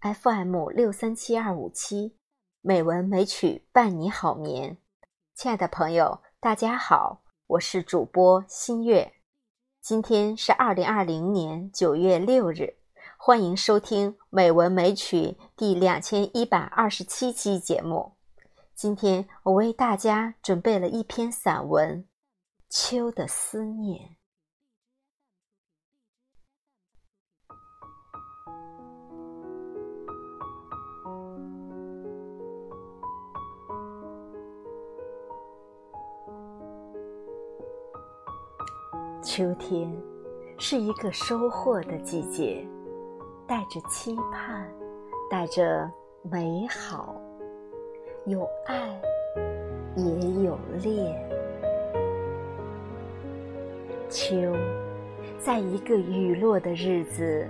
FM 六三七二五七，美文美曲伴你好眠。亲爱的朋友，大家好，我是主播新月。今天是二零二零年九月六日，欢迎收听《美文美曲》第两千一百二十七期节目。今天我为大家准备了一篇散文《秋的思念》。秋天是一个收获的季节，带着期盼，带着美好，有爱，也有恋。秋，在一个雨落的日子，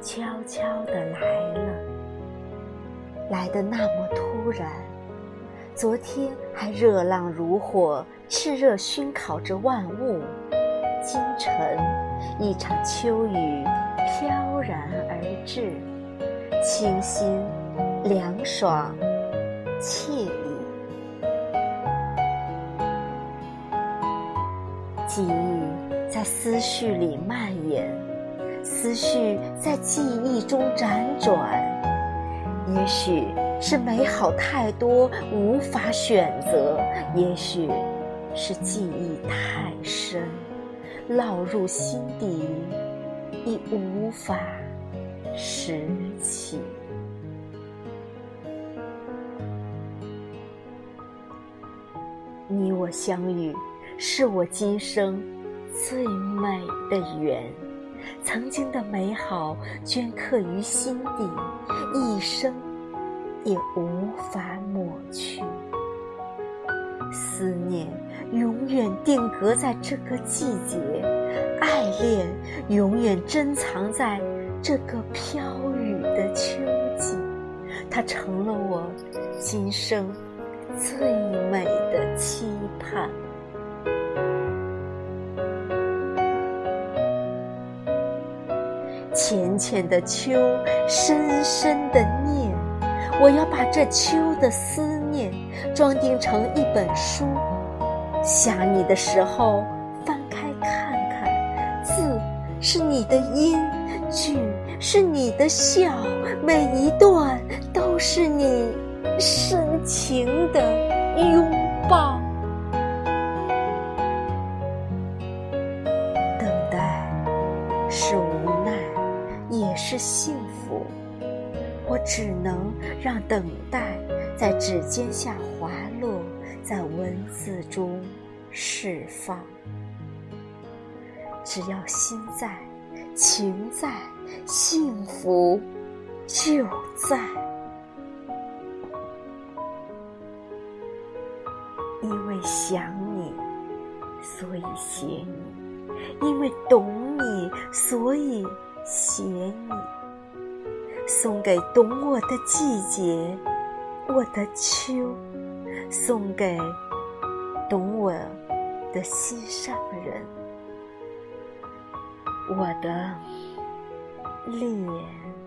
悄悄地来了，来得那么突然。昨天还热浪如火，炽热熏烤着万物。清晨，一场秋雨飘然而至，清新、凉爽、惬意。记忆在思绪里蔓延，思绪在记忆中辗转。也许是美好太多，无法选择；也许是记忆太深。烙入心底，已无法拾起。你我相遇，是我今生最美的缘。曾经的美好镌刻于心底，一生也无法抹去。思念永远定格在这个季节，爱恋永远珍藏在这个飘雨的秋季，它成了我今生最美的期盼。浅浅的秋，深深的念，我要把这秋的思。装订成一本书，想你的时候翻开看看，字是你的音，句是你的笑，每一段都是你深情的拥抱。等待是无奈，也是幸福，我只能让等待。在指尖下滑落，在文字中释放。只要心在，情在，幸福就在。因为想你，所以写你；因为懂你，所以写你。送给懂我的季节。我的秋，送给懂我的心上人，我的脸。